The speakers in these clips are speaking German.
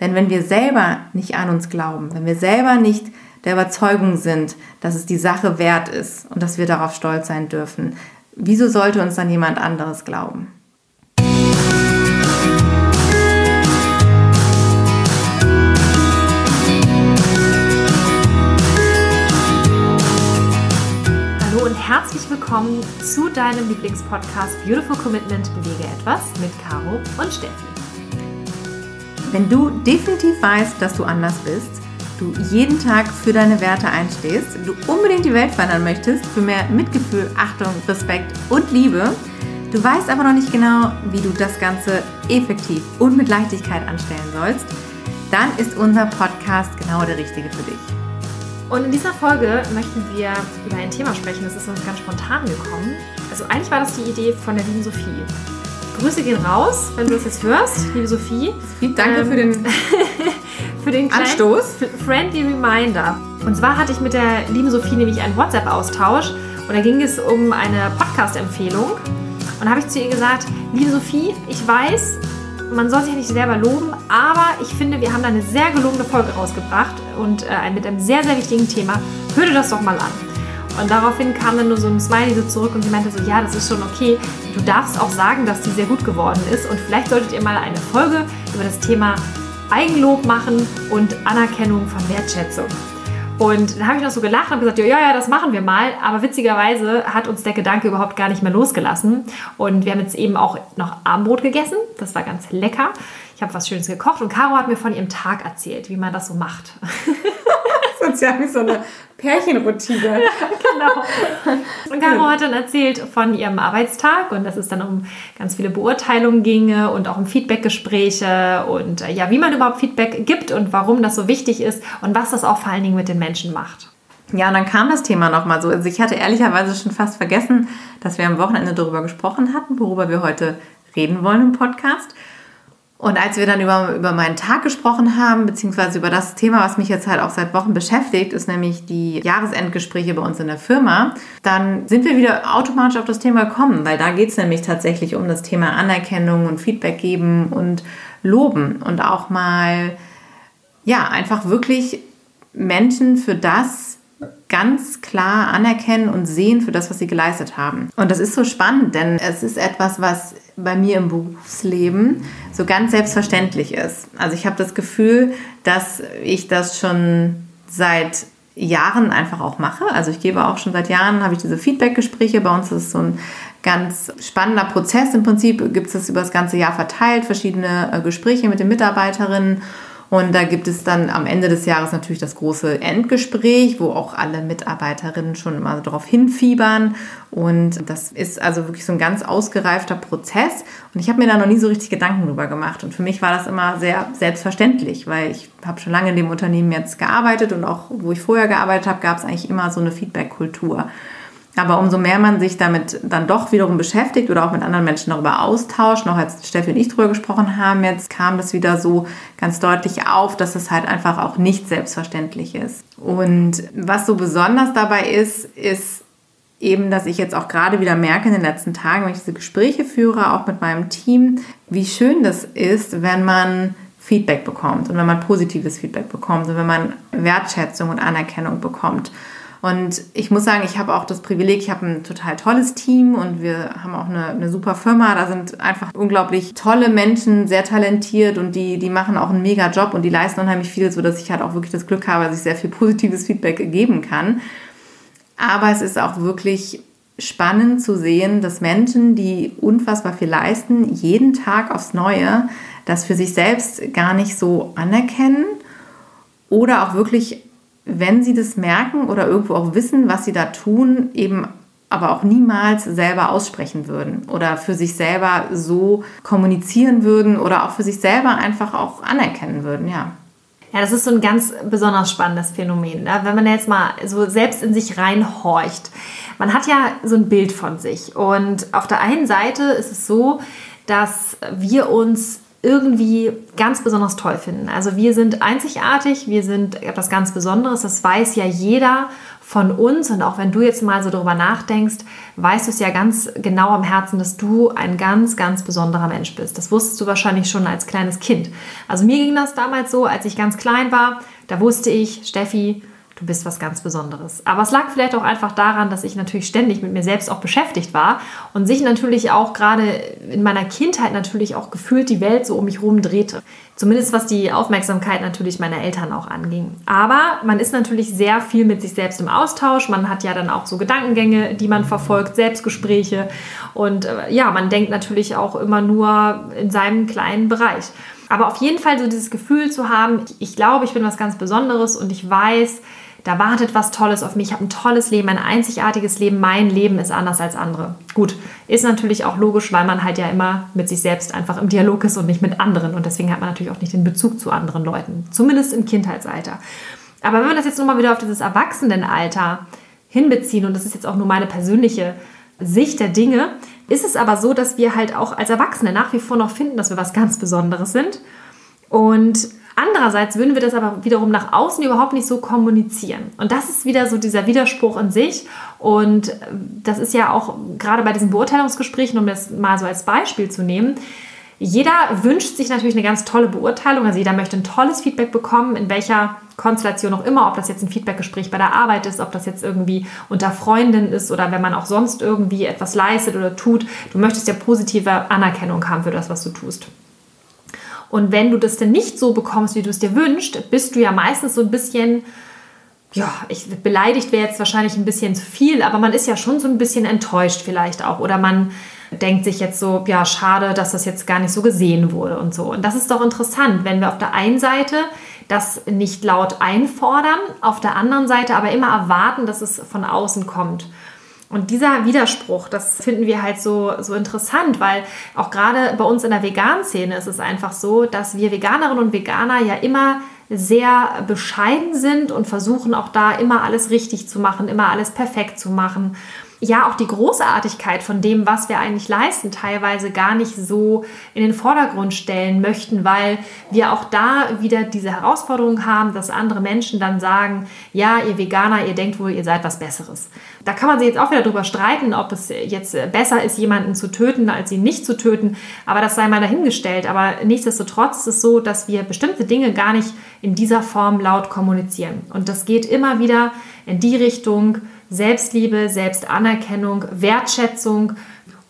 Denn wenn wir selber nicht an uns glauben, wenn wir selber nicht der Überzeugung sind, dass es die Sache wert ist und dass wir darauf stolz sein dürfen, wieso sollte uns dann jemand anderes glauben? Hallo und herzlich willkommen zu deinem Lieblingspodcast Beautiful Commitment Bewege etwas mit Caro und Steffi. Wenn du definitiv weißt, dass du anders bist, du jeden Tag für deine Werte einstehst, du unbedingt die Welt verändern möchtest, für mehr Mitgefühl, Achtung, Respekt und Liebe, du weißt aber noch nicht genau, wie du das Ganze effektiv und mit Leichtigkeit anstellen sollst, dann ist unser Podcast genau der richtige für dich. Und in dieser Folge möchten wir über ein Thema sprechen, das ist uns ganz spontan gekommen. Also eigentlich war das die Idee von der lieben Sophie. Grüße gehen raus, wenn du das jetzt hörst, liebe Sophie. Danke ähm, für den für den Anstoß. Friendly Reminder. Und zwar hatte ich mit der lieben Sophie nämlich einen WhatsApp-Austausch und da ging es um eine Podcast-Empfehlung. Und da habe ich zu ihr gesagt, liebe Sophie, ich weiß, man soll sich nicht selber loben, aber ich finde, wir haben da eine sehr gelungene Folge rausgebracht und äh, mit einem sehr, sehr wichtigen Thema. Hör dir das doch mal an. Und daraufhin kam dann nur so ein Smiley so zurück und sie meinte so, ja, das ist schon okay. Du darfst auch sagen, dass die sehr gut geworden ist und vielleicht solltet ihr mal eine Folge über das Thema Eigenlob machen und Anerkennung von Wertschätzung. Und dann habe ich noch so gelacht und gesagt, ja, ja, das machen wir mal. Aber witzigerweise hat uns der Gedanke überhaupt gar nicht mehr losgelassen. Und wir haben jetzt eben auch noch Abendbrot gegessen. Das war ganz lecker. Ich habe was Schönes gekocht und Caro hat mir von ihrem Tag erzählt, wie man das so macht. Ja wie so eine Pärchenroutine. Genau. Und Caro hat dann erzählt von ihrem Arbeitstag und dass es dann um ganz viele Beurteilungen ginge und auch um Feedbackgespräche und äh, ja, wie man überhaupt Feedback gibt und warum das so wichtig ist und was das auch vor allen Dingen mit den Menschen macht. Ja, und dann kam das Thema nochmal so. Also ich hatte ehrlicherweise schon fast vergessen, dass wir am Wochenende darüber gesprochen hatten, worüber wir heute reden wollen im Podcast. Und als wir dann über, über meinen Tag gesprochen haben, beziehungsweise über das Thema, was mich jetzt halt auch seit Wochen beschäftigt, ist nämlich die Jahresendgespräche bei uns in der Firma, dann sind wir wieder automatisch auf das Thema gekommen, weil da geht es nämlich tatsächlich um das Thema Anerkennung und Feedback geben und loben und auch mal, ja, einfach wirklich Menschen für das ganz klar anerkennen und sehen für das, was sie geleistet haben. Und das ist so spannend, denn es ist etwas, was bei mir im Berufsleben so ganz selbstverständlich ist. Also ich habe das Gefühl, dass ich das schon seit Jahren einfach auch mache. Also ich gebe auch schon seit Jahren, habe ich diese Feedback-Gespräche. Bei uns ist es so ein ganz spannender Prozess. Im Prinzip gibt es über das ganze Jahr verteilt, verschiedene äh, Gespräche mit den Mitarbeiterinnen. Und da gibt es dann am Ende des Jahres natürlich das große Endgespräch, wo auch alle Mitarbeiterinnen schon immer darauf hinfiebern. Und das ist also wirklich so ein ganz ausgereifter Prozess. Und ich habe mir da noch nie so richtig Gedanken drüber gemacht. Und für mich war das immer sehr selbstverständlich, weil ich habe schon lange in dem Unternehmen jetzt gearbeitet und auch wo ich vorher gearbeitet habe, gab es eigentlich immer so eine Feedback-Kultur. Aber umso mehr man sich damit dann doch wiederum beschäftigt oder auch mit anderen Menschen darüber austauscht, noch als Steffi und ich darüber gesprochen haben, jetzt kam das wieder so ganz deutlich auf, dass es halt einfach auch nicht selbstverständlich ist. Und was so besonders dabei ist, ist eben, dass ich jetzt auch gerade wieder merke in den letzten Tagen, wenn ich diese Gespräche führe, auch mit meinem Team, wie schön das ist, wenn man Feedback bekommt und wenn man positives Feedback bekommt und wenn man Wertschätzung und Anerkennung bekommt. Und ich muss sagen, ich habe auch das Privileg, ich habe ein total tolles Team und wir haben auch eine, eine super Firma. Da sind einfach unglaublich tolle Menschen, sehr talentiert und die, die machen auch einen mega Job und die leisten unheimlich viel, sodass ich halt auch wirklich das Glück habe, dass ich sehr viel positives Feedback geben kann. Aber es ist auch wirklich spannend zu sehen, dass Menschen, die unfassbar viel leisten, jeden Tag aufs Neue das für sich selbst gar nicht so anerkennen oder auch wirklich wenn sie das merken oder irgendwo auch wissen, was sie da tun, eben aber auch niemals selber aussprechen würden oder für sich selber so kommunizieren würden oder auch für sich selber einfach auch anerkennen würden, ja. Ja, das ist so ein ganz besonders spannendes Phänomen. Ne? Wenn man jetzt mal so selbst in sich reinhorcht. Man hat ja so ein Bild von sich. Und auf der einen Seite ist es so, dass wir uns irgendwie ganz besonders toll finden. Also wir sind einzigartig, wir sind etwas ganz Besonderes, das weiß ja jeder von uns und auch wenn du jetzt mal so darüber nachdenkst, weißt du es ja ganz genau am Herzen, dass du ein ganz, ganz besonderer Mensch bist. Das wusstest du wahrscheinlich schon als kleines Kind. Also mir ging das damals so, als ich ganz klein war, da wusste ich, Steffi, du bist was ganz Besonderes. Aber es lag vielleicht auch einfach daran, dass ich natürlich ständig mit mir selbst auch beschäftigt war und sich natürlich auch gerade in meiner Kindheit natürlich auch gefühlt die Welt so um mich herum drehte. Zumindest was die Aufmerksamkeit natürlich meiner Eltern auch anging. Aber man ist natürlich sehr viel mit sich selbst im Austausch. Man hat ja dann auch so Gedankengänge, die man verfolgt, Selbstgespräche. Und äh, ja, man denkt natürlich auch immer nur in seinem kleinen Bereich. Aber auf jeden Fall so dieses Gefühl zu haben, ich glaube, ich bin was ganz Besonderes und ich weiß, da wartet was Tolles auf mich, ich habe ein tolles Leben, ein einzigartiges Leben, mein Leben ist anders als andere. Gut, ist natürlich auch logisch, weil man halt ja immer mit sich selbst einfach im Dialog ist und nicht mit anderen. Und deswegen hat man natürlich auch nicht den Bezug zu anderen Leuten, zumindest im Kindheitsalter. Aber wenn wir das jetzt nochmal wieder auf dieses Erwachsenenalter hinbeziehen und das ist jetzt auch nur meine persönliche Sicht der Dinge, ist es aber so, dass wir halt auch als Erwachsene nach wie vor noch finden, dass wir was ganz Besonderes sind. Und Andererseits würden wir das aber wiederum nach außen überhaupt nicht so kommunizieren. Und das ist wieder so dieser Widerspruch in sich. Und das ist ja auch gerade bei diesen Beurteilungsgesprächen, um das mal so als Beispiel zu nehmen, jeder wünscht sich natürlich eine ganz tolle Beurteilung. Also jeder möchte ein tolles Feedback bekommen, in welcher Konstellation auch immer, ob das jetzt ein Feedbackgespräch bei der Arbeit ist, ob das jetzt irgendwie unter Freundinnen ist oder wenn man auch sonst irgendwie etwas leistet oder tut. Du möchtest ja positive Anerkennung haben für das, was du tust. Und wenn du das denn nicht so bekommst, wie du es dir wünschst, bist du ja meistens so ein bisschen, ja, ich, beleidigt wäre jetzt wahrscheinlich ein bisschen zu viel, aber man ist ja schon so ein bisschen enttäuscht vielleicht auch. Oder man denkt sich jetzt so, ja, schade, dass das jetzt gar nicht so gesehen wurde und so. Und das ist doch interessant, wenn wir auf der einen Seite das nicht laut einfordern, auf der anderen Seite aber immer erwarten, dass es von außen kommt. Und dieser Widerspruch, das finden wir halt so, so interessant, weil auch gerade bei uns in der Vegan-Szene ist es einfach so, dass wir Veganerinnen und Veganer ja immer sehr bescheiden sind und versuchen auch da immer alles richtig zu machen, immer alles perfekt zu machen ja auch die Großartigkeit von dem, was wir eigentlich leisten, teilweise gar nicht so in den Vordergrund stellen möchten, weil wir auch da wieder diese Herausforderung haben, dass andere Menschen dann sagen, ja, ihr Veganer, ihr denkt wohl, ihr seid was Besseres. Da kann man sich jetzt auch wieder drüber streiten, ob es jetzt besser ist, jemanden zu töten, als ihn nicht zu töten, aber das sei mal dahingestellt. Aber nichtsdestotrotz ist es so, dass wir bestimmte Dinge gar nicht in dieser Form laut kommunizieren. Und das geht immer wieder in die Richtung, Selbstliebe, Selbstanerkennung, Wertschätzung.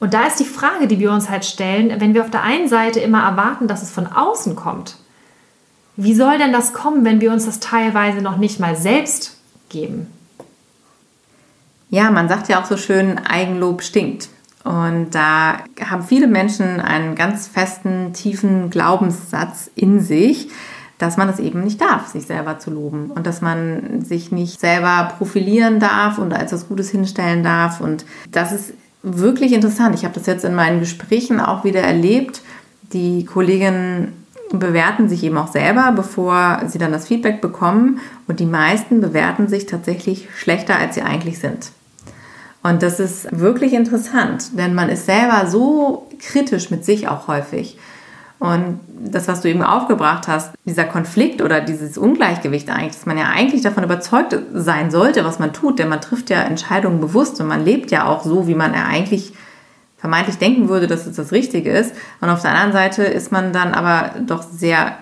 Und da ist die Frage, die wir uns halt stellen, wenn wir auf der einen Seite immer erwarten, dass es von außen kommt, wie soll denn das kommen, wenn wir uns das teilweise noch nicht mal selbst geben? Ja, man sagt ja auch so schön, Eigenlob stinkt. Und da haben viele Menschen einen ganz festen, tiefen Glaubenssatz in sich, dass man es eben nicht darf, sich selber zu loben und dass man sich nicht selber profilieren darf und als was Gutes hinstellen darf. Und das ist wirklich interessant. Ich habe das jetzt in meinen Gesprächen auch wieder erlebt. Die Kolleginnen bewerten sich eben auch selber, bevor sie dann das Feedback bekommen. Und die meisten bewerten sich tatsächlich schlechter, als sie eigentlich sind. Und das ist wirklich interessant, denn man ist selber so kritisch mit sich auch häufig. Und das, was du eben aufgebracht hast, dieser Konflikt oder dieses Ungleichgewicht eigentlich, dass man ja eigentlich davon überzeugt sein sollte, was man tut, denn man trifft ja Entscheidungen bewusst und man lebt ja auch so, wie man ja eigentlich vermeintlich denken würde, dass es das Richtige ist. Und auf der anderen Seite ist man dann aber doch sehr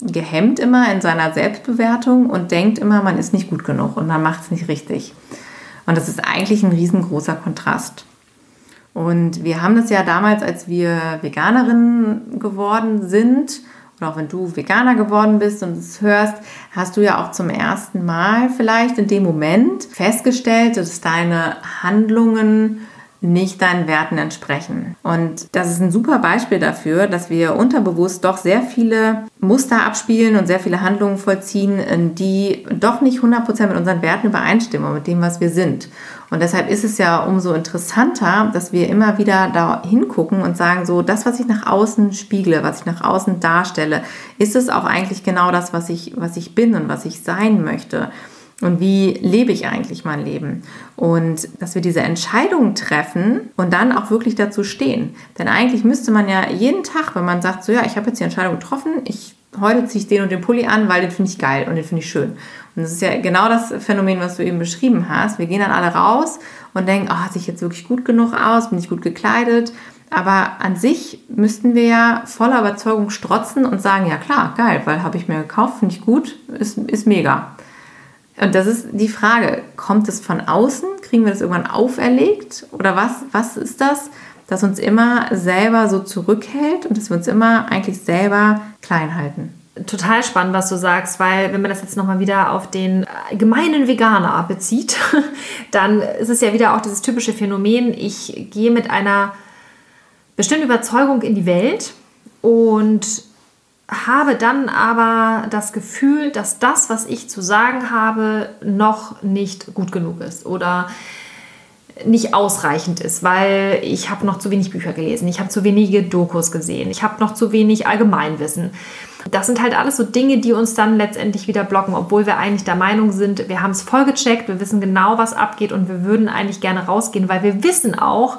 gehemmt immer in seiner Selbstbewertung und denkt immer, man ist nicht gut genug und man macht es nicht richtig. Und das ist eigentlich ein riesengroßer Kontrast. Und wir haben das ja damals, als wir Veganerinnen geworden sind, oder auch wenn du Veganer geworden bist und es hörst, hast du ja auch zum ersten Mal vielleicht in dem Moment festgestellt, dass deine Handlungen nicht deinen Werten entsprechen. Und das ist ein super Beispiel dafür, dass wir unterbewusst doch sehr viele Muster abspielen und sehr viele Handlungen vollziehen, die doch nicht 100% mit unseren Werten übereinstimmen und mit dem, was wir sind. Und deshalb ist es ja umso interessanter, dass wir immer wieder da hingucken und sagen, so das, was ich nach außen spiegle, was ich nach außen darstelle, ist es auch eigentlich genau das, was ich, was ich bin und was ich sein möchte. Und wie lebe ich eigentlich mein Leben? Und dass wir diese Entscheidung treffen und dann auch wirklich dazu stehen. Denn eigentlich müsste man ja jeden Tag, wenn man sagt, so ja, ich habe jetzt die Entscheidung getroffen, ich heute ziehe ich den und den Pulli an, weil den finde ich geil und den finde ich schön. Und das ist ja genau das Phänomen, was du eben beschrieben hast. Wir gehen dann alle raus und denken, oh, sehe ich jetzt wirklich gut genug aus, bin ich gut gekleidet. Aber an sich müssten wir ja voller Überzeugung strotzen und sagen, ja klar, geil, weil habe ich mir gekauft, finde ich gut, ist, ist mega. Und das ist die Frage, kommt es von außen? Kriegen wir das irgendwann auferlegt? Oder was, was ist das, das uns immer selber so zurückhält und dass wir uns immer eigentlich selber klein halten? Total spannend, was du sagst, weil wenn man das jetzt nochmal wieder auf den gemeinen Veganer bezieht, dann ist es ja wieder auch dieses typische Phänomen, ich gehe mit einer bestimmten Überzeugung in die Welt und habe dann aber das Gefühl, dass das, was ich zu sagen habe, noch nicht gut genug ist oder nicht ausreichend ist, weil ich habe noch zu wenig Bücher gelesen, ich habe zu wenige Dokus gesehen, ich habe noch zu wenig Allgemeinwissen. Das sind halt alles so Dinge, die uns dann letztendlich wieder blocken, obwohl wir eigentlich der Meinung sind, wir haben es voll gecheckt, wir wissen genau, was abgeht und wir würden eigentlich gerne rausgehen, weil wir wissen auch,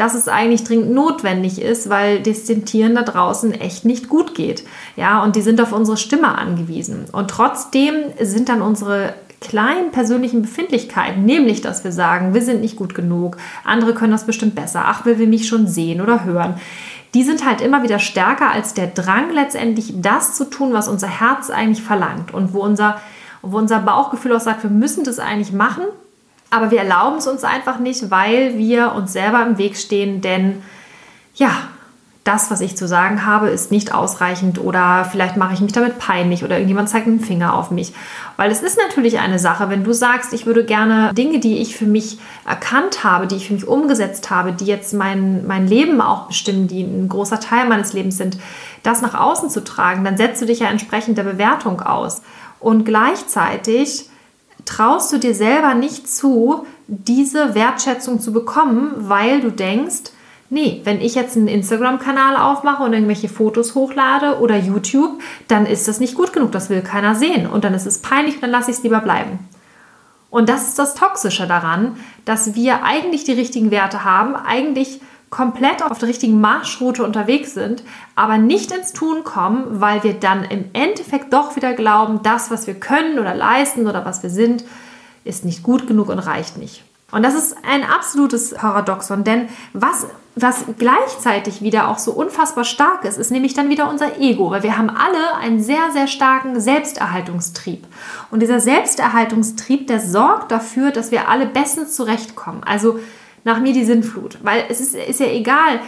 dass es eigentlich dringend notwendig ist, weil das den Tieren da draußen echt nicht gut geht. Ja, und die sind auf unsere Stimme angewiesen. Und trotzdem sind dann unsere kleinen persönlichen Befindlichkeiten, nämlich dass wir sagen, wir sind nicht gut genug, andere können das bestimmt besser, ach, will wir mich schon sehen oder hören, die sind halt immer wieder stärker als der Drang letztendlich das zu tun, was unser Herz eigentlich verlangt und wo unser, wo unser Bauchgefühl auch sagt, wir müssen das eigentlich machen, aber wir erlauben es uns einfach nicht, weil wir uns selber im Weg stehen, denn ja, das, was ich zu sagen habe, ist nicht ausreichend oder vielleicht mache ich mich damit peinlich oder irgendjemand zeigt einen Finger auf mich. Weil es ist natürlich eine Sache, wenn du sagst, ich würde gerne Dinge, die ich für mich erkannt habe, die ich für mich umgesetzt habe, die jetzt mein, mein Leben auch bestimmen, die ein großer Teil meines Lebens sind, das nach außen zu tragen, dann setzt du dich ja entsprechend der Bewertung aus. Und gleichzeitig traust du dir selber nicht zu, diese Wertschätzung zu bekommen, weil du denkst, nee, wenn ich jetzt einen Instagram-Kanal aufmache und irgendwelche Fotos hochlade oder YouTube, dann ist das nicht gut genug, das will keiner sehen und dann ist es peinlich und dann lasse ich es lieber bleiben. Und das ist das Toxische daran, dass wir eigentlich die richtigen Werte haben, eigentlich komplett auf der richtigen Marschroute unterwegs sind, aber nicht ins Tun kommen, weil wir dann im Endeffekt doch wieder glauben, das, was wir können oder leisten oder was wir sind, ist nicht gut genug und reicht nicht. Und das ist ein absolutes Paradoxon, denn was, was gleichzeitig wieder auch so unfassbar stark ist, ist nämlich dann wieder unser Ego, weil wir haben alle einen sehr, sehr starken Selbsterhaltungstrieb. Und dieser Selbsterhaltungstrieb, der sorgt dafür, dass wir alle bestens zurechtkommen. Also nach mir die Sinnflut. Weil es ist, ist ja egal,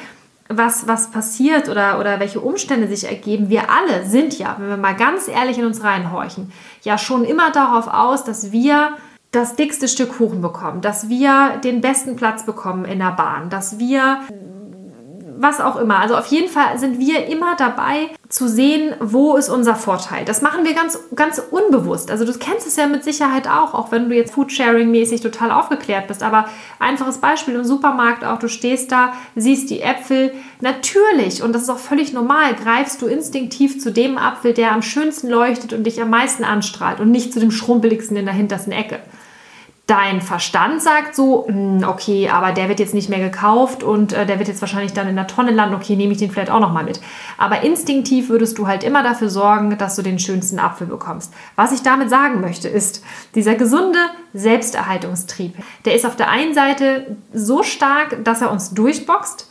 was, was passiert oder, oder welche Umstände sich ergeben. Wir alle sind ja, wenn wir mal ganz ehrlich in uns reinhorchen, ja schon immer darauf aus, dass wir das dickste Stück Kuchen bekommen, dass wir den besten Platz bekommen in der Bahn, dass wir was auch immer. Also auf jeden Fall sind wir immer dabei zu sehen, wo ist unser Vorteil. Das machen wir ganz, ganz unbewusst. Also du kennst es ja mit Sicherheit auch, auch wenn du jetzt Foodsharing-mäßig total aufgeklärt bist. Aber einfaches Beispiel im Supermarkt auch, du stehst da, siehst die Äpfel. Natürlich, und das ist auch völlig normal, greifst du instinktiv zu dem Apfel, der am schönsten leuchtet und dich am meisten anstrahlt und nicht zu dem schrumpeligsten in der hintersten Ecke dein Verstand sagt so, hm, okay, aber der wird jetzt nicht mehr gekauft und äh, der wird jetzt wahrscheinlich dann in der Tonne landen, okay, nehme ich den vielleicht auch nochmal mit. Aber instinktiv würdest du halt immer dafür sorgen, dass du den schönsten Apfel bekommst. Was ich damit sagen möchte, ist, dieser gesunde Selbsterhaltungstrieb, der ist auf der einen Seite so stark, dass er uns durchboxt,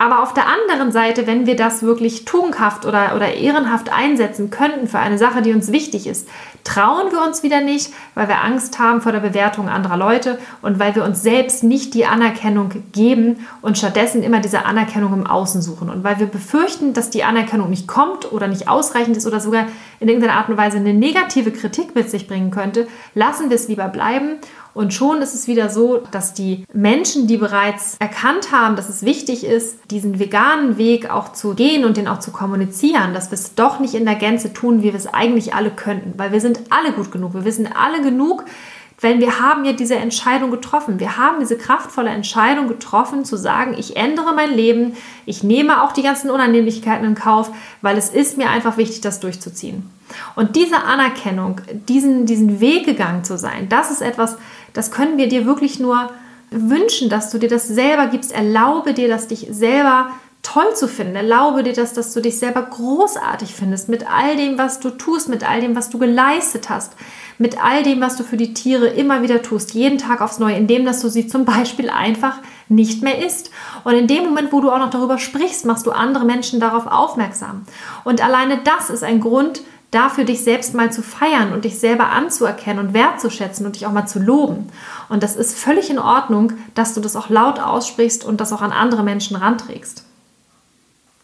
aber auf der anderen Seite, wenn wir das wirklich tugendhaft oder, oder ehrenhaft einsetzen könnten für eine Sache, die uns wichtig ist, trauen wir uns wieder nicht, weil wir Angst haben vor der Bewertung anderer Leute und weil wir uns selbst nicht die Anerkennung geben und stattdessen immer diese Anerkennung im Außen suchen. Und weil wir befürchten, dass die Anerkennung nicht kommt oder nicht ausreichend ist oder sogar in irgendeiner Art und Weise eine negative Kritik mit sich bringen könnte, lassen wir es lieber bleiben und schon ist es wieder so, dass die Menschen, die bereits erkannt haben, dass es wichtig ist, diesen veganen Weg auch zu gehen und den auch zu kommunizieren, dass wir es doch nicht in der Gänze tun, wie wir es eigentlich alle könnten. Weil wir sind alle gut genug. Wir wissen alle genug, Weil wir haben ja diese Entscheidung getroffen. Wir haben diese kraftvolle Entscheidung getroffen, zu sagen, ich ändere mein Leben, ich nehme auch die ganzen Unannehmlichkeiten in Kauf, weil es ist mir einfach wichtig, das durchzuziehen. Und diese Anerkennung, diesen, diesen Weg gegangen zu sein, das ist etwas, das können wir dir wirklich nur wünschen, dass du dir das selber gibst. Erlaube dir, dass dich selber toll zu finden. Erlaube dir das, dass du dich selber großartig findest mit all dem, was du tust, mit all dem, was du geleistet hast, mit all dem, was du für die Tiere immer wieder tust, jeden Tag aufs Neue, indem dass du sie zum Beispiel einfach nicht mehr isst. Und in dem Moment, wo du auch noch darüber sprichst, machst du andere Menschen darauf aufmerksam. Und alleine das ist ein Grund, dafür dich selbst mal zu feiern und dich selber anzuerkennen und wertzuschätzen und dich auch mal zu loben. Und das ist völlig in Ordnung, dass du das auch laut aussprichst und das auch an andere Menschen ranträgst.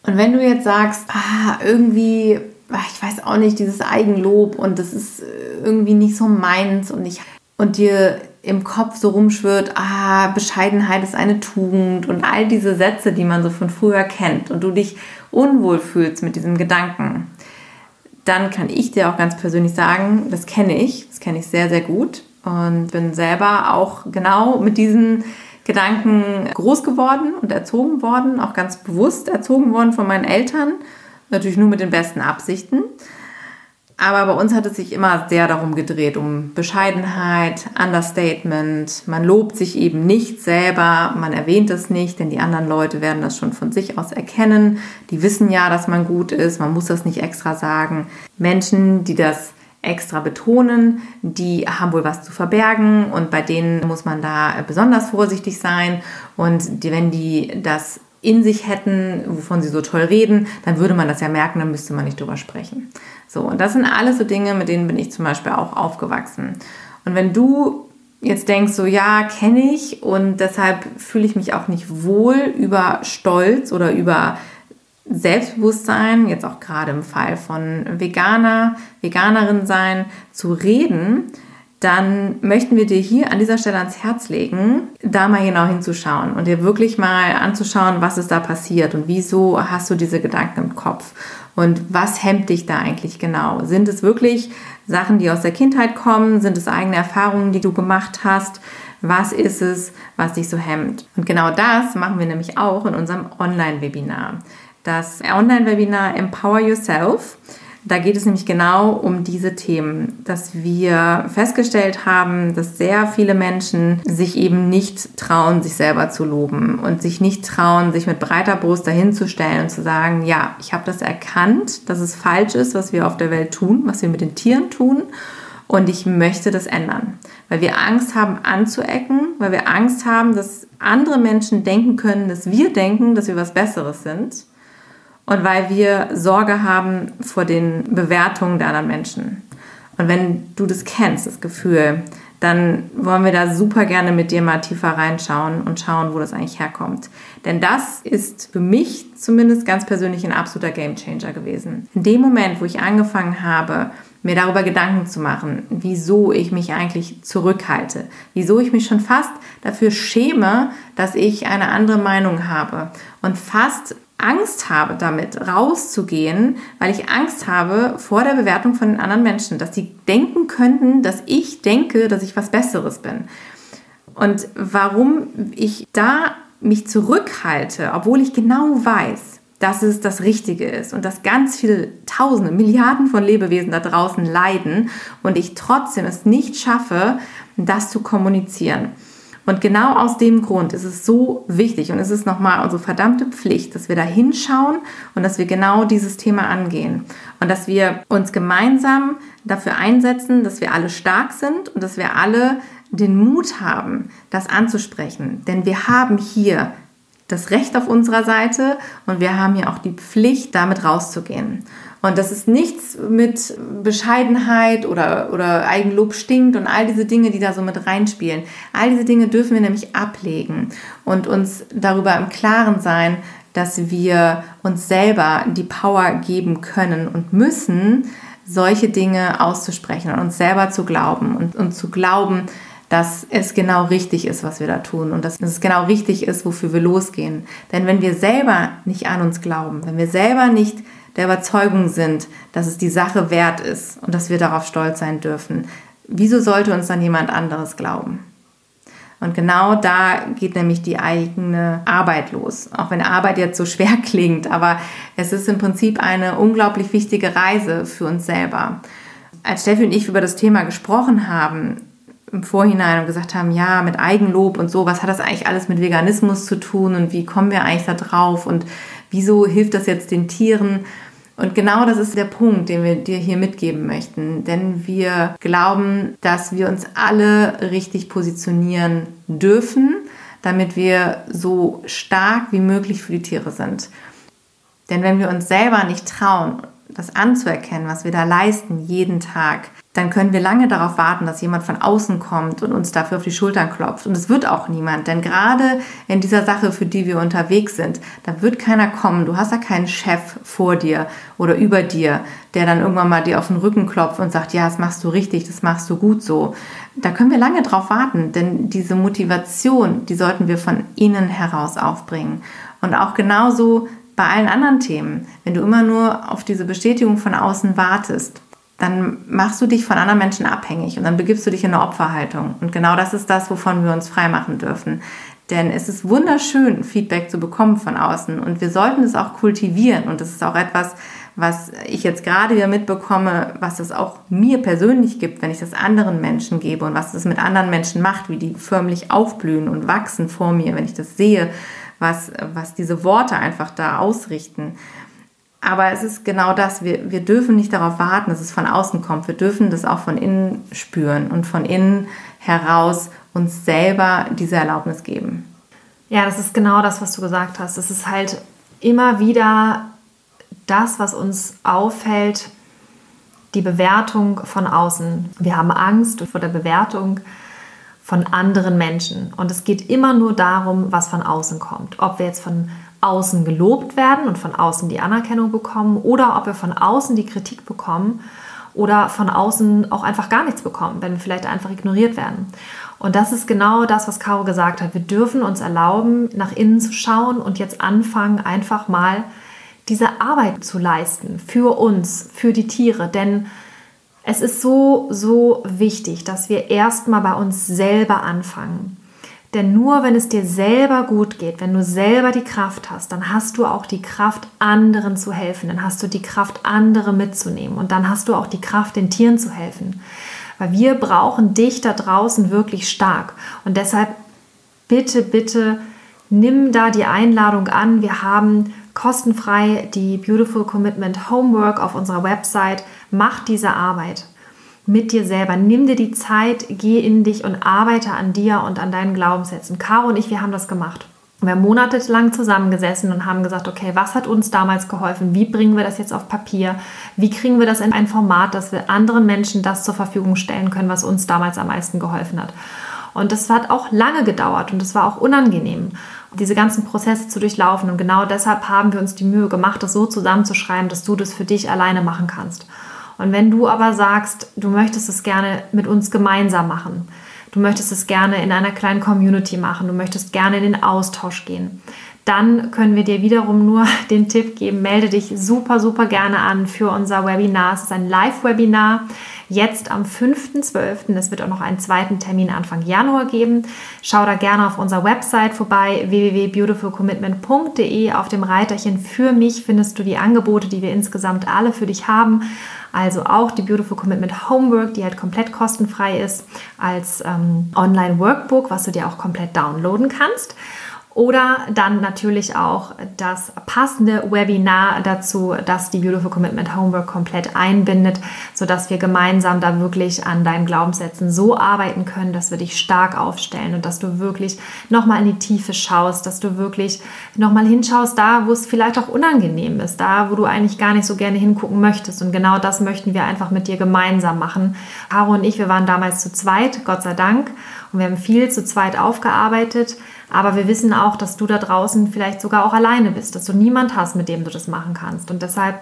Und wenn du jetzt sagst, ah, irgendwie, ah, ich weiß auch nicht, dieses Eigenlob und das ist äh, irgendwie nicht so meins und ich und dir im Kopf so rumschwirrt, ah, Bescheidenheit ist eine Tugend und all diese Sätze, die man so von früher kennt und du dich unwohl fühlst mit diesem Gedanken, dann kann ich dir auch ganz persönlich sagen, das kenne ich, das kenne ich sehr, sehr gut und bin selber auch genau mit diesen Gedanken groß geworden und erzogen worden, auch ganz bewusst erzogen worden von meinen Eltern, natürlich nur mit den besten Absichten. Aber bei uns hat es sich immer sehr darum gedreht, um Bescheidenheit, Understatement. Man lobt sich eben nicht selber, man erwähnt es nicht, denn die anderen Leute werden das schon von sich aus erkennen. Die wissen ja, dass man gut ist, man muss das nicht extra sagen. Menschen, die das extra betonen, die haben wohl was zu verbergen und bei denen muss man da besonders vorsichtig sein und wenn die das in sich hätten, wovon sie so toll reden, dann würde man das ja merken, dann müsste man nicht drüber sprechen. So, und das sind alles so Dinge, mit denen bin ich zum Beispiel auch aufgewachsen. Und wenn du jetzt denkst, so ja, kenne ich und deshalb fühle ich mich auch nicht wohl über Stolz oder über Selbstbewusstsein, jetzt auch gerade im Fall von Veganer, Veganerin sein, zu reden, dann möchten wir dir hier an dieser Stelle ans Herz legen, da mal genau hinzuschauen und dir wirklich mal anzuschauen, was ist da passiert und wieso hast du diese Gedanken im Kopf und was hemmt dich da eigentlich genau? Sind es wirklich Sachen, die aus der Kindheit kommen? Sind es eigene Erfahrungen, die du gemacht hast? Was ist es, was dich so hemmt? Und genau das machen wir nämlich auch in unserem Online-Webinar das Online-Webinar Empower Yourself. Da geht es nämlich genau um diese Themen, dass wir festgestellt haben, dass sehr viele Menschen sich eben nicht trauen, sich selber zu loben und sich nicht trauen, sich mit breiter Brust dahinzustellen und zu sagen, ja, ich habe das erkannt, dass es falsch ist, was wir auf der Welt tun, was wir mit den Tieren tun und ich möchte das ändern, weil wir Angst haben anzuecken, weil wir Angst haben, dass andere Menschen denken können, dass wir denken, dass wir was Besseres sind und weil wir Sorge haben vor den Bewertungen der anderen Menschen. Und wenn du das kennst, das Gefühl, dann wollen wir da super gerne mit dir mal tiefer reinschauen und schauen, wo das eigentlich herkommt. Denn das ist für mich zumindest ganz persönlich ein absoluter Gamechanger gewesen. In dem Moment, wo ich angefangen habe, mir darüber Gedanken zu machen, wieso ich mich eigentlich zurückhalte, wieso ich mich schon fast dafür schäme, dass ich eine andere Meinung habe und fast Angst habe, damit rauszugehen, weil ich Angst habe vor der Bewertung von den anderen Menschen, dass sie denken könnten, dass ich denke, dass ich was Besseres bin. Und warum ich da mich zurückhalte, obwohl ich genau weiß, dass es das Richtige ist und dass ganz viele Tausende, Milliarden von Lebewesen da draußen leiden und ich trotzdem es nicht schaffe, das zu kommunizieren. Und genau aus dem Grund ist es so wichtig und es ist nochmal unsere verdammte Pflicht, dass wir da hinschauen und dass wir genau dieses Thema angehen. Und dass wir uns gemeinsam dafür einsetzen, dass wir alle stark sind und dass wir alle den Mut haben, das anzusprechen. Denn wir haben hier das Recht auf unserer Seite und wir haben hier auch die Pflicht, damit rauszugehen. Und das ist nichts mit Bescheidenheit oder, oder Eigenlob stinkt und all diese Dinge, die da so mit reinspielen. All diese Dinge dürfen wir nämlich ablegen und uns darüber im Klaren sein, dass wir uns selber die Power geben können und müssen, solche Dinge auszusprechen und uns selber zu glauben und, und zu glauben, dass es genau richtig ist, was wir da tun und dass es genau richtig ist, wofür wir losgehen. Denn wenn wir selber nicht an uns glauben, wenn wir selber nicht der Überzeugung sind, dass es die Sache wert ist und dass wir darauf stolz sein dürfen, wieso sollte uns dann jemand anderes glauben? Und genau da geht nämlich die eigene Arbeit los. Auch wenn Arbeit jetzt so schwer klingt, aber es ist im Prinzip eine unglaublich wichtige Reise für uns selber. Als Steffi und ich über das Thema gesprochen haben, im Vorhinein und gesagt haben, ja, mit Eigenlob und so, was hat das eigentlich alles mit Veganismus zu tun und wie kommen wir eigentlich da drauf und wieso hilft das jetzt den Tieren? Und genau das ist der Punkt, den wir dir hier mitgeben möchten. Denn wir glauben, dass wir uns alle richtig positionieren dürfen, damit wir so stark wie möglich für die Tiere sind. Denn wenn wir uns selber nicht trauen, das anzuerkennen, was wir da leisten jeden Tag, dann können wir lange darauf warten, dass jemand von außen kommt und uns dafür auf die Schultern klopft. Und es wird auch niemand, denn gerade in dieser Sache, für die wir unterwegs sind, da wird keiner kommen. Du hast da keinen Chef vor dir oder über dir, der dann irgendwann mal dir auf den Rücken klopft und sagt, ja, das machst du richtig, das machst du gut so. Da können wir lange drauf warten, denn diese Motivation, die sollten wir von innen heraus aufbringen. Und auch genauso bei allen anderen Themen. Wenn du immer nur auf diese Bestätigung von außen wartest, dann machst du dich von anderen Menschen abhängig und dann begibst du dich in eine Opferhaltung. Und genau das ist das, wovon wir uns freimachen dürfen. Denn es ist wunderschön, Feedback zu bekommen von außen und wir sollten es auch kultivieren. Und das ist auch etwas, was ich jetzt gerade wieder mitbekomme, was es auch mir persönlich gibt, wenn ich das anderen Menschen gebe und was es mit anderen Menschen macht, wie die förmlich aufblühen und wachsen vor mir, wenn ich das sehe, was, was diese Worte einfach da ausrichten. Aber es ist genau das, wir, wir dürfen nicht darauf warten, dass es von außen kommt. Wir dürfen das auch von innen spüren und von innen heraus uns selber diese Erlaubnis geben. Ja, das ist genau das, was du gesagt hast. Es ist halt immer wieder das, was uns auffällt, die Bewertung von außen. Wir haben Angst vor der Bewertung von anderen Menschen. Und es geht immer nur darum, was von außen kommt. Ob wir jetzt von außen gelobt werden und von außen die Anerkennung bekommen oder ob wir von außen die Kritik bekommen oder von außen auch einfach gar nichts bekommen, wenn wir vielleicht einfach ignoriert werden. Und das ist genau das, was Caro gesagt hat. Wir dürfen uns erlauben, nach innen zu schauen und jetzt anfangen, einfach mal diese Arbeit zu leisten für uns, für die Tiere. Denn es ist so, so wichtig, dass wir erstmal bei uns selber anfangen. Denn nur wenn es dir selber gut geht, wenn du selber die Kraft hast, dann hast du auch die Kraft, anderen zu helfen. Dann hast du die Kraft, andere mitzunehmen. Und dann hast du auch die Kraft, den Tieren zu helfen. Weil wir brauchen dich da draußen wirklich stark. Und deshalb bitte, bitte nimm da die Einladung an. Wir haben kostenfrei die Beautiful Commitment Homework auf unserer Website. Mach diese Arbeit mit dir selber. Nimm dir die Zeit, geh in dich und arbeite an dir und an deinen Glaubenssätzen. Caro und ich, wir haben das gemacht. Wir haben monatelang zusammengesessen und haben gesagt, okay, was hat uns damals geholfen? Wie bringen wir das jetzt auf Papier? Wie kriegen wir das in ein Format, dass wir anderen Menschen das zur Verfügung stellen können, was uns damals am meisten geholfen hat? Und das hat auch lange gedauert und es war auch unangenehm, diese ganzen Prozesse zu durchlaufen. Und genau deshalb haben wir uns die Mühe gemacht, das so zusammenzuschreiben, dass du das für dich alleine machen kannst. Und wenn du aber sagst, du möchtest es gerne mit uns gemeinsam machen, du möchtest es gerne in einer kleinen Community machen, du möchtest gerne in den Austausch gehen, dann können wir dir wiederum nur den Tipp geben, melde dich super, super gerne an für unser Webinar. Es ist ein Live-Webinar jetzt am 5.12. Es wird auch noch einen zweiten Termin Anfang Januar geben. Schau da gerne auf unserer Website vorbei, www.beautifulcommitment.de. Auf dem Reiterchen für mich findest du die Angebote, die wir insgesamt alle für dich haben. Also auch die Beautiful Commitment Homework, die halt komplett kostenfrei ist, als ähm, Online-Workbook, was du dir auch komplett downloaden kannst. Oder dann natürlich auch das passende Webinar dazu, das die Beautiful Commitment Homework komplett einbindet, sodass wir gemeinsam da wirklich an deinen Glaubenssätzen so arbeiten können, dass wir dich stark aufstellen und dass du wirklich nochmal in die Tiefe schaust, dass du wirklich nochmal hinschaust, da wo es vielleicht auch unangenehm ist, da wo du eigentlich gar nicht so gerne hingucken möchtest. Und genau das möchten wir einfach mit dir gemeinsam machen. Caro und ich, wir waren damals zu zweit, Gott sei Dank, und wir haben viel zu zweit aufgearbeitet. Aber wir wissen auch, dass du da draußen vielleicht sogar auch alleine bist, dass du niemand hast, mit dem du das machen kannst. Und deshalb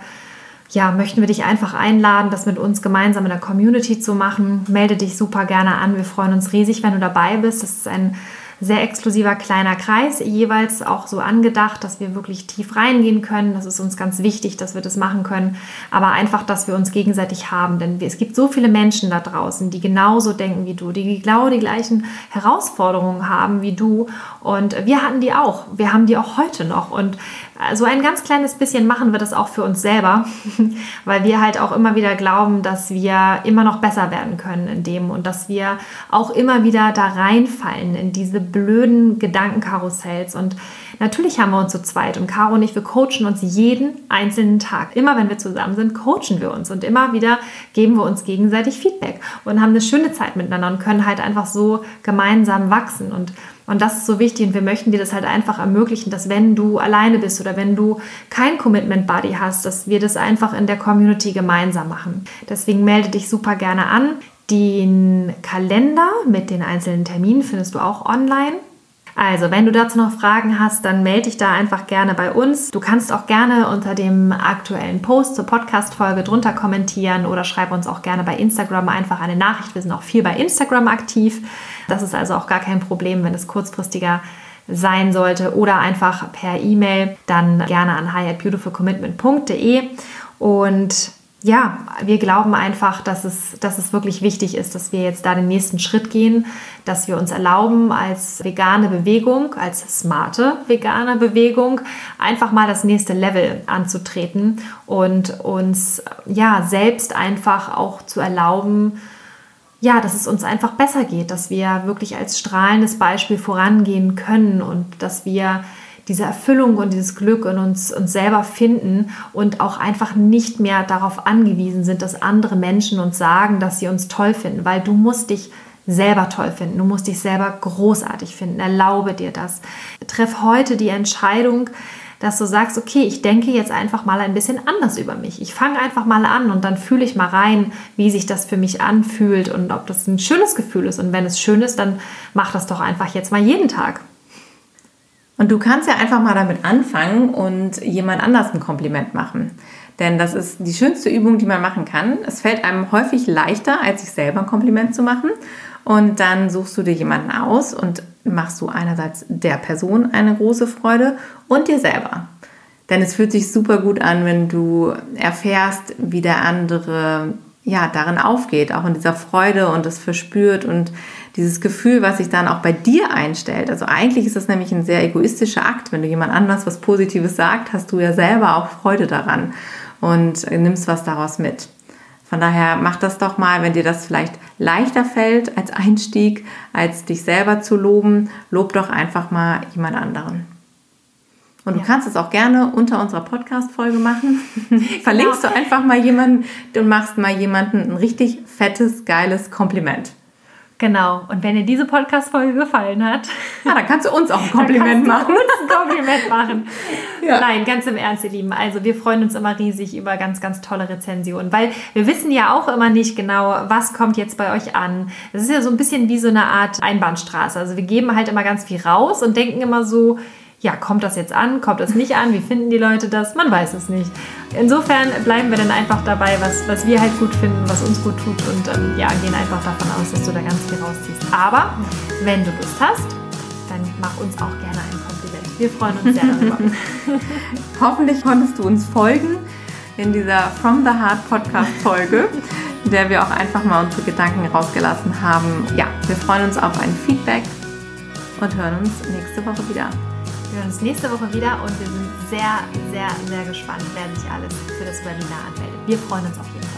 ja, möchten wir dich einfach einladen, das mit uns gemeinsam in der Community zu machen. Melde dich super gerne an. Wir freuen uns riesig, wenn du dabei bist. Das ist ein sehr exklusiver kleiner Kreis, jeweils auch so angedacht, dass wir wirklich tief reingehen können. Das ist uns ganz wichtig, dass wir das machen können. Aber einfach, dass wir uns gegenseitig haben. Denn es gibt so viele Menschen da draußen, die genauso denken wie du, die genau die gleichen Herausforderungen haben wie du. Und wir hatten die auch. Wir haben die auch heute noch. Und so ein ganz kleines bisschen machen wir das auch für uns selber, weil wir halt auch immer wieder glauben, dass wir immer noch besser werden können in dem und dass wir auch immer wieder da reinfallen in diese blöden Gedankenkarussells. Und natürlich haben wir uns zu zweit und Caro und ich, wir coachen uns jeden einzelnen Tag. Immer wenn wir zusammen sind, coachen wir uns und immer wieder geben wir uns gegenseitig Feedback und haben eine schöne Zeit miteinander und können halt einfach so gemeinsam wachsen. Und und das ist so wichtig und wir möchten dir das halt einfach ermöglichen, dass wenn du alleine bist oder wenn du kein Commitment Buddy hast, dass wir das einfach in der Community gemeinsam machen. Deswegen melde dich super gerne an. Den Kalender mit den einzelnen Terminen findest du auch online. Also, wenn du dazu noch Fragen hast, dann melde dich da einfach gerne bei uns. Du kannst auch gerne unter dem aktuellen Post zur Podcast-Folge drunter kommentieren oder schreib uns auch gerne bei Instagram einfach eine Nachricht. Wir sind auch viel bei Instagram aktiv. Das ist also auch gar kein Problem, wenn es kurzfristiger sein sollte oder einfach per E-Mail, dann gerne an hi at beautifulcommitment.de und ja, wir glauben einfach, dass es, dass es wirklich wichtig ist, dass wir jetzt da den nächsten Schritt gehen, dass wir uns erlauben, als vegane Bewegung, als smarte vegane Bewegung, einfach mal das nächste Level anzutreten und uns ja selbst einfach auch zu erlauben, ja, dass es uns einfach besser geht, dass wir wirklich als strahlendes Beispiel vorangehen können und dass wir diese Erfüllung und dieses Glück in uns, uns selber finden und auch einfach nicht mehr darauf angewiesen sind, dass andere Menschen uns sagen, dass sie uns toll finden, weil du musst dich selber toll finden, du musst dich selber großartig finden, erlaube dir das. Treff heute die Entscheidung, dass du sagst, okay, ich denke jetzt einfach mal ein bisschen anders über mich. Ich fange einfach mal an und dann fühle ich mal rein, wie sich das für mich anfühlt und ob das ein schönes Gefühl ist. Und wenn es schön ist, dann mach das doch einfach jetzt mal jeden Tag. Und du kannst ja einfach mal damit anfangen und jemand anders ein Kompliment machen. Denn das ist die schönste Übung, die man machen kann. Es fällt einem häufig leichter, als sich selber ein Kompliment zu machen. Und dann suchst du dir jemanden aus und machst du einerseits der Person eine große Freude und dir selber. Denn es fühlt sich super gut an, wenn du erfährst, wie der andere ja darin aufgeht, auch in dieser Freude und es verspürt und dieses Gefühl, was sich dann auch bei dir einstellt. Also eigentlich ist das nämlich ein sehr egoistischer Akt. Wenn du jemand anders was Positives sagt, hast du ja selber auch Freude daran und nimmst was daraus mit. Von daher mach das doch mal, wenn dir das vielleicht leichter fällt als Einstieg, als dich selber zu loben, lob doch einfach mal jemand anderen. Und du ja. kannst es auch gerne unter unserer Podcast-Folge machen. Verlinkst genau. du einfach mal jemanden und machst mal jemanden ein richtig fettes, geiles Kompliment. Genau. Und wenn dir diese Podcast-Folge gefallen hat, ja, dann kannst du uns auch ein Kompliment machen. Uns ein Kompliment machen. Ja. Nein, ganz im Ernst, ihr Lieben. Also wir freuen uns immer riesig über ganz, ganz tolle Rezensionen, weil wir wissen ja auch immer nicht genau, was kommt jetzt bei euch an. Das ist ja so ein bisschen wie so eine Art Einbahnstraße. Also wir geben halt immer ganz viel raus und denken immer so, ja, kommt das jetzt an, kommt das nicht an, wie finden die Leute das? Man weiß es nicht. Insofern bleiben wir dann einfach dabei, was, was wir halt gut finden, was uns gut tut und ähm, ja, gehen einfach davon aus, dass du da ganz viel rausziehst. Aber wenn du Lust hast, dann mach uns auch gerne ein Kompliment. Wir freuen uns sehr darüber. Hoffentlich konntest du uns folgen in dieser From the Heart Podcast Folge, in der wir auch einfach mal unsere Gedanken rausgelassen haben. Ja, wir freuen uns auf ein Feedback und hören uns nächste Woche wieder. Wir hören uns nächste Woche wieder und wir sind sehr, sehr, sehr gespannt, wer sich alles für das Webinar anmeldet. Wir freuen uns auf jeden Fall.